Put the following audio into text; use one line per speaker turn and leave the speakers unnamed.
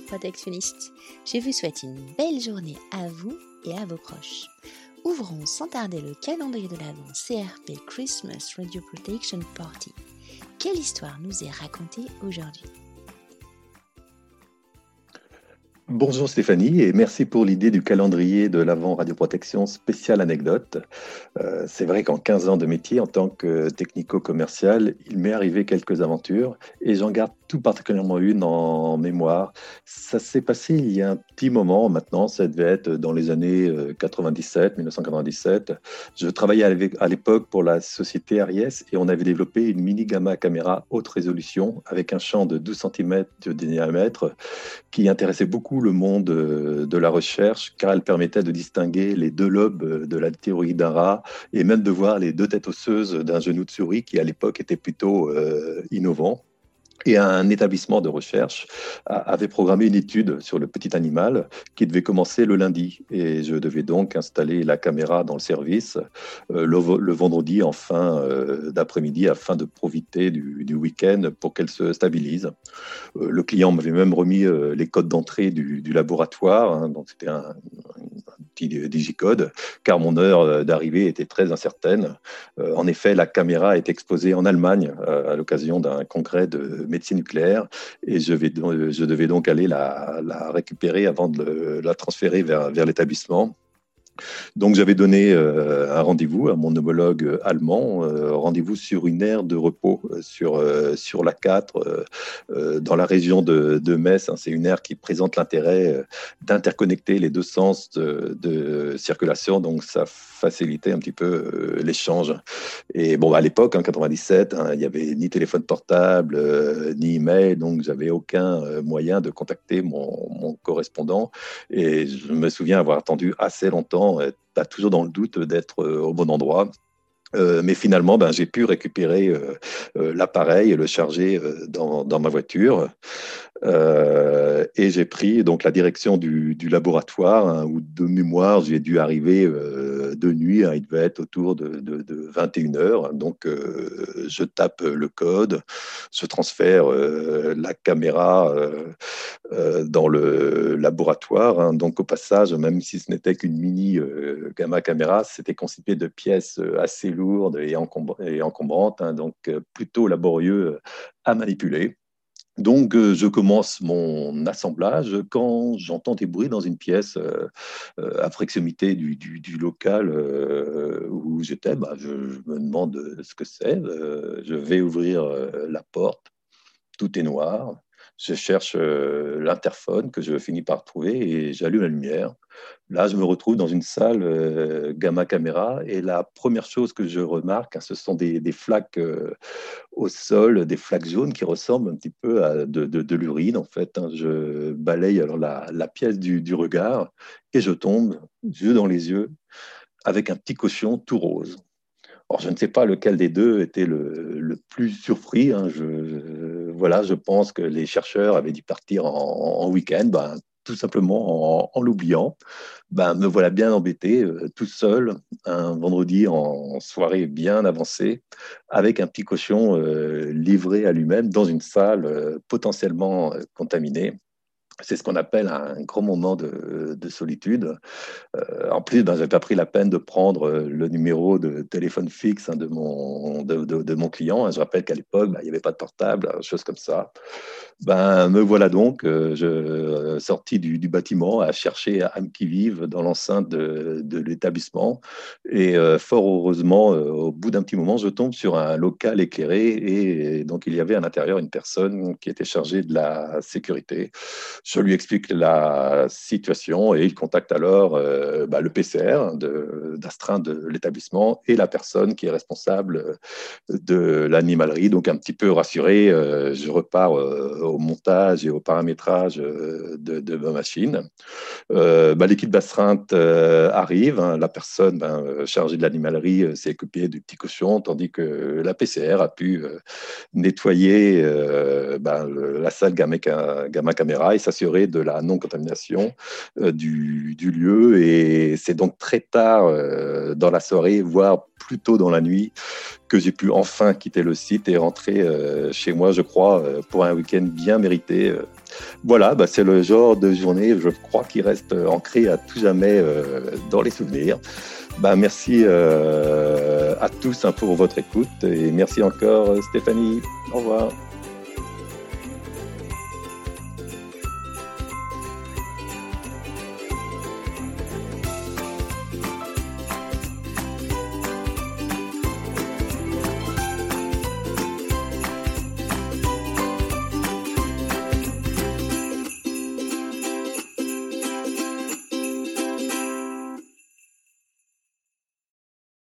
radioprotectionnistes. Je vous souhaite une belle journée à vous et à vos proches. Ouvrons sans tarder le calendrier de l'Avent CRP Christmas Radio Protection Party. Quelle histoire nous est racontée aujourd'hui?
Bonjour Stéphanie et merci pour l'idée du calendrier de l'avant radioprotection spécial anecdote. Euh, c'est vrai qu'en 15 ans de métier en tant que technico-commercial, il m'est arrivé quelques aventures et j'en garde tout particulièrement une en mémoire. Ça s'est passé il y a un petit moment maintenant, ça devait être dans les années 97, euh, 1997. Je travaillais à l'époque pour la société Aries et on avait développé une mini gamma caméra haute résolution avec un champ de 12 cm de diamètre qui intéressait beaucoup le monde euh, de la recherche car elle permettait de distinguer les deux lobes de la théorie d'Ara et même de voir les deux têtes osseuses d'un genou de souris qui à l'époque était plutôt euh, innovant et un établissement de recherche avait programmé une étude sur le petit animal qui devait commencer le lundi. Et je devais donc installer la caméra dans le service euh, le, vendredi en fin euh, d'après-midi afin de profiter du, week-end pour qu'elle se stabilise. Euh, le client m'avait même remis les codes d'entrée du, laboratoire, hein, donc c'était un, petit digicode, car mon heure d'arrivée était très incertaine. en effet, la caméra est exposée en Allemagne à l'occasion d'un congrès de médecine nucléaire et je, vais, devais donc aller la, récupérer avant de la transférer vers l'établissement. Donc j'avais donné euh, un rendez-vous à mon homologue allemand, euh, rendez-vous sur une aire de repos euh, sur, la 4 dans la région de, de Metz. Hein. C'est une aire qui présente l'intérêt d'interconnecter les deux sens de, circulation, donc ça facilitait un petit peu l'échange. Et bon, à l'époque, en 97, hein, il n'y avait ni téléphone portable, ni email, donc j'avais aucun moyen de contacter mon correspondant. Et je me souviens avoir attendu assez longtemps tu as toujours dans le doute d'être euh, au bon endroit. Euh, mais finalement, ben, j'ai pu récupérer euh, l'appareil et le charger dans, dans, ma voiture. Euh, et j'ai pris donc la direction du, du laboratoire, hein, où de mémoire, j'ai dû arriver euh, de nuit, hein, il devait être autour de, de, de 21 heures. Donc, euh, je tape le code, je transfère la caméra dans le laboratoire. Hein. donc, au passage, même si ce n'était qu'une mini gamma caméra, c'était constitué de pièces assez lourdes et, et encombrantes, donc plutôt laborieux à manipuler. Donc, euh, je commence mon assemblage quand j'entends des bruits dans une pièce euh, euh, à proximité du, local où j'étais. Bah, je, me demande ce que c'est. je vais ouvrir la porte. Tout est noir. Je cherche l'interphone que je finis par trouver et j'allume la lumière. Là, je me retrouve dans une salle euh, gamma caméra et la première chose que je remarque, hein, ce sont des, flaques euh, au sol, des flaques jaunes qui ressemblent un petit peu à de, l'urine en fait. Hein. Je balaye alors la, pièce du, regard et je tombe, yeux dans les yeux, avec un petit cochon tout rose. Alors, je ne sais pas lequel des deux était le, plus surpris. Hein. Je, je pense que les chercheurs avaient dû partir en, week-end. Ben, tout simplement en, l'oubliant, ben, me voilà bien embêté, euh, tout seul, un vendredi en soirée bien avancée, avec un petit cochon euh, livré à lui-même dans une salle euh, potentiellement contaminée. C'est ce qu'on appelle un gros moment de, solitude. Euh, en plus, ben, j'ai pas pris la peine de prendre euh, le numéro de téléphone fixe hein, de, mon, de, mon client. Je rappelle qu'à l'époque, ben, il n'y avait pas de portable, chose comme ça. Ben, me voilà donc euh, je, sorti du, bâtiment à chercher âme qui vive dans l'enceinte de, l'établissement. Et fort heureusement, au bout d'un petit moment, je tombe sur un local éclairé. Et donc, il y avait à l'intérieur une personne qui était chargée de la sécurité je lui explique la situation et il contacte alors euh, bah, le PCR d'astreinte de, l'établissement et la personne qui est responsable de l'animalerie. Donc un petit peu rassuré, euh, je repars euh, au montage et au paramétrage de, ma machine. Bah, l'équipe d'astreinte arrive, hein. la personne ben, chargée de l'animalerie s'est occupée du petit cochon, tandis que la PCR a pu nettoyer ben, la salle gamma, gamma caméra et s'assurer de la non-contamination euh, du, lieu. Et c'est donc très tard euh, dans la soirée, voire plus tôt dans la nuit, que j'ai pu enfin quitter le site et rentrer chez moi, je crois, pour un week-end bien mérité. Voilà, bah, c'est le genre de journée, je crois, qui reste ancré à tout jamais dans les souvenirs. Bah, merci à tous hein, pour votre écoute et merci encore Stéphanie. Au revoir.